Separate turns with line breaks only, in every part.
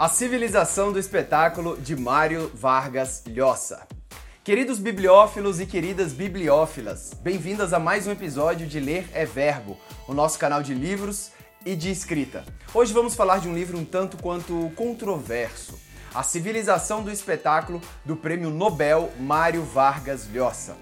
A Civilização do Espetáculo de Mário Vargas Llosa. Queridos bibliófilos e queridas bibliófilas, bem-vindas a mais um episódio de Ler é Verbo, o nosso canal de livros e de escrita. Hoje vamos falar de um livro um tanto quanto controverso, A Civilização do Espetáculo do Prêmio Nobel Mário Vargas Llosa.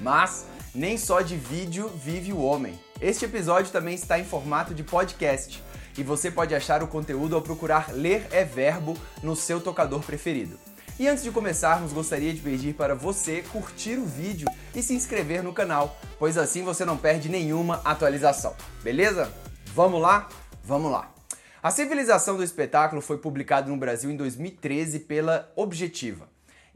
Mas nem só de vídeo vive o homem. Este episódio também está em formato de podcast e você pode achar o conteúdo ao procurar Ler é Verbo no seu tocador preferido. E antes de começarmos, gostaria de pedir para você curtir o vídeo e se inscrever no canal, pois assim você não perde nenhuma atualização. Beleza? Vamos lá? Vamos lá! A Civilização do Espetáculo foi publicado no Brasil em 2013 pela Objetiva.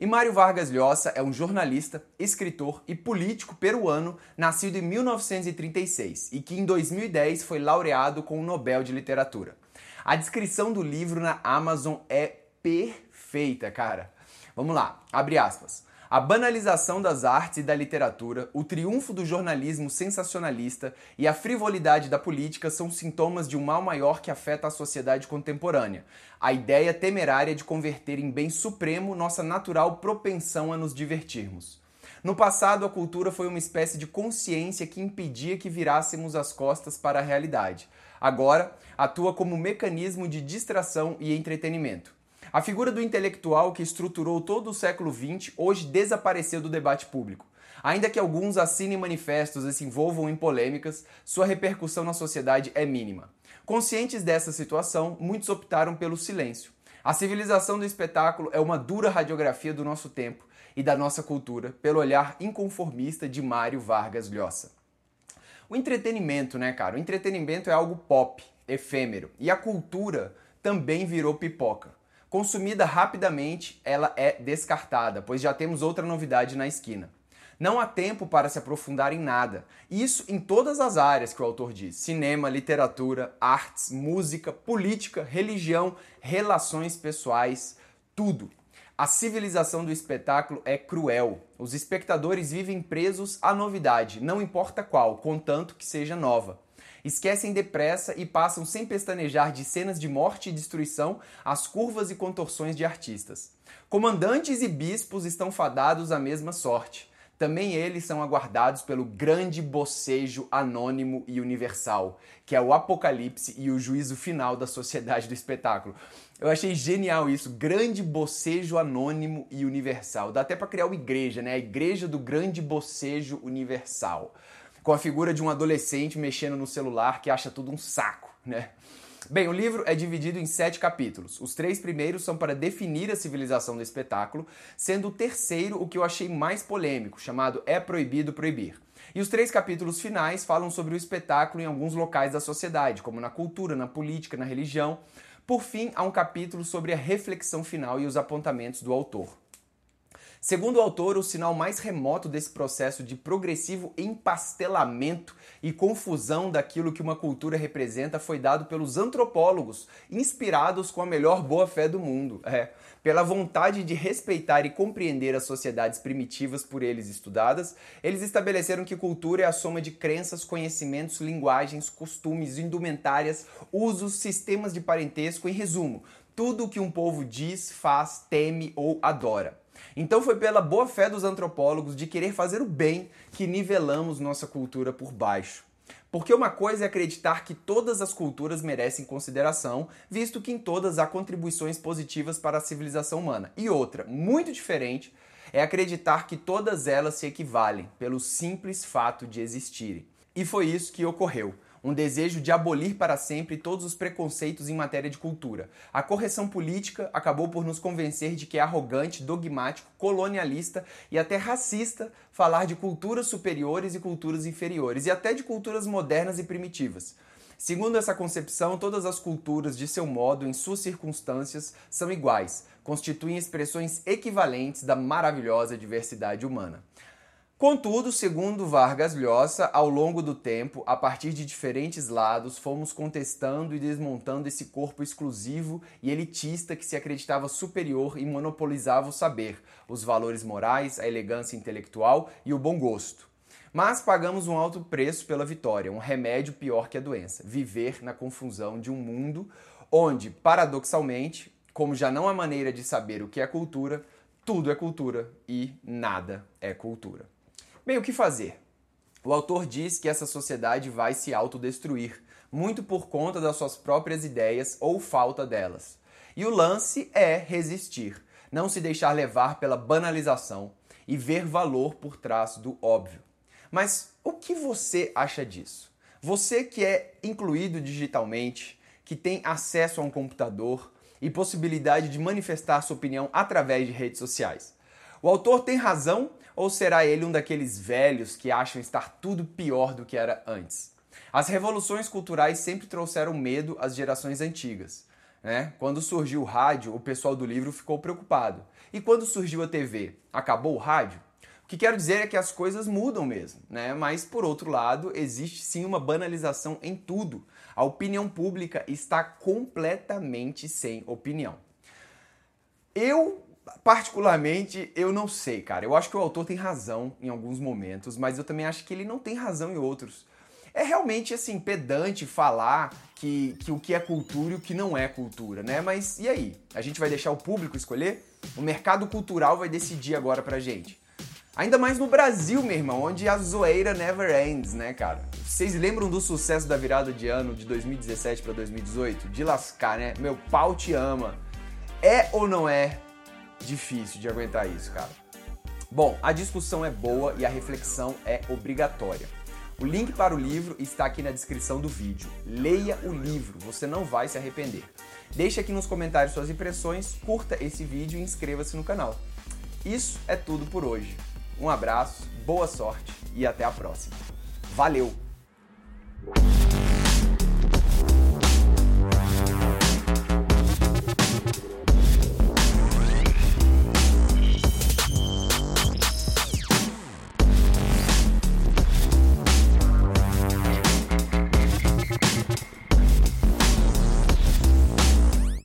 E Mário Vargas Llosa é um jornalista, escritor e político peruano nascido em 1936 e que em 2010 foi laureado com o Nobel de Literatura. A descrição do livro na Amazon é perfeita, cara. Vamos lá, abre aspas. A banalização das artes e da literatura, o triunfo do jornalismo sensacionalista e a frivolidade da política são sintomas de um mal maior que afeta a sociedade contemporânea. A ideia temerária de converter em bem supremo nossa natural propensão a nos divertirmos. No passado, a cultura foi uma espécie de consciência que impedia que virássemos as costas para a realidade. Agora, atua como mecanismo de distração e entretenimento. A figura do intelectual que estruturou todo o século XX hoje desapareceu do debate público. Ainda que alguns assinem manifestos e se envolvam em polêmicas, sua repercussão na sociedade é mínima. Conscientes dessa situação, muitos optaram pelo silêncio. A civilização do espetáculo é uma dura radiografia do nosso tempo e da nossa cultura pelo olhar inconformista de Mário Vargas Llosa. O entretenimento, né, cara? O entretenimento é algo pop, efêmero, e a cultura também virou pipoca. Consumida rapidamente, ela é descartada, pois já temos outra novidade na esquina. Não há tempo para se aprofundar em nada. Isso em todas as áreas que o autor diz: cinema, literatura, artes, música, política, religião, relações pessoais, tudo. A civilização do espetáculo é cruel. Os espectadores vivem presos à novidade, não importa qual, contanto que seja nova esquecem depressa e passam sem pestanejar de cenas de morte e destruição as curvas e contorções de artistas. Comandantes e bispos estão fadados à mesma sorte. Também eles são aguardados pelo grande bocejo anônimo e universal, que é o apocalipse e o juízo final da sociedade do espetáculo. Eu achei genial isso, grande bocejo anônimo e universal. Dá até para criar uma igreja, né? A igreja do grande bocejo universal com a figura de um adolescente mexendo no celular que acha tudo um saco, né? Bem, o livro é dividido em sete capítulos. Os três primeiros são para definir a civilização do espetáculo, sendo o terceiro o que eu achei mais polêmico, chamado É Proibido Proibir. E os três capítulos finais falam sobre o espetáculo em alguns locais da sociedade, como na cultura, na política, na religião. Por fim, há um capítulo sobre a reflexão final e os apontamentos do autor. Segundo o autor, o sinal mais remoto desse processo de progressivo empastelamento e confusão daquilo que uma cultura representa foi dado pelos antropólogos, inspirados com a melhor boa-fé do mundo. É, pela vontade de respeitar e compreender as sociedades primitivas por eles estudadas, eles estabeleceram que cultura é a soma de crenças, conhecimentos, linguagens, costumes, indumentárias, usos, sistemas de parentesco, em resumo, tudo o que um povo diz, faz, teme ou adora. Então foi pela boa fé dos antropólogos de querer fazer o bem que nivelamos nossa cultura por baixo. Porque uma coisa é acreditar que todas as culturas merecem consideração, visto que em todas há contribuições positivas para a civilização humana. E outra, muito diferente, é acreditar que todas elas se equivalem pelo simples fato de existirem. E foi isso que ocorreu um desejo de abolir para sempre todos os preconceitos em matéria de cultura. A correção política acabou por nos convencer de que é arrogante, dogmático, colonialista e até racista falar de culturas superiores e culturas inferiores, e até de culturas modernas e primitivas. Segundo essa concepção, todas as culturas, de seu modo, em suas circunstâncias, são iguais, constituem expressões equivalentes da maravilhosa diversidade humana. Contudo, segundo Vargas Llosa, ao longo do tempo, a partir de diferentes lados, fomos contestando e desmontando esse corpo exclusivo e elitista que se acreditava superior e monopolizava o saber, os valores morais, a elegância intelectual e o bom gosto. Mas pagamos um alto preço pela vitória, um remédio pior que a doença: viver na confusão de um mundo onde, paradoxalmente, Como já não há maneira de saber o que é cultura, tudo é cultura e nada é cultura. Bem, o que fazer? O autor diz que essa sociedade vai se autodestruir, muito por conta das suas próprias ideias ou falta delas. E o lance é resistir, não se deixar levar pela banalização e ver valor por trás do óbvio. Mas o que você acha disso? Você que é incluído digitalmente, que tem acesso a um computador e possibilidade de manifestar sua opinião através de redes sociais. O autor tem razão ou será ele um daqueles velhos que acham estar tudo pior do que era antes? As revoluções culturais sempre trouxeram medo às gerações antigas. Né? Quando surgiu o rádio, o pessoal do livro ficou preocupado. E quando surgiu a TV, acabou o rádio? O que quero dizer é que as coisas mudam mesmo, né? Mas por outro lado, existe sim uma banalização em tudo. A opinião pública está completamente sem opinião. Eu particularmente, eu não sei, cara. Eu acho que o autor tem razão em alguns momentos, mas eu também acho que ele não tem razão em outros. É realmente assim pedante falar que, que o que é cultura e o que não é cultura, né? Mas e aí? A gente vai deixar o público escolher? O mercado cultural vai decidir agora pra gente. Ainda mais no Brasil, meu irmão, onde a zoeira never ends, né, cara? Vocês lembram do sucesso da virada de ano de 2017 para 2018? De lascar, né? Meu pau te ama. É ou não é difícil de aguentar isso, cara? Bom, a discussão é boa e a reflexão é obrigatória. O link para o livro está aqui na descrição do vídeo. Leia o livro, você não vai se arrepender. Deixe aqui nos comentários suas impressões, curta esse vídeo e inscreva-se no canal. Isso é tudo por hoje. Um abraço, boa sorte e até a próxima. Valeu!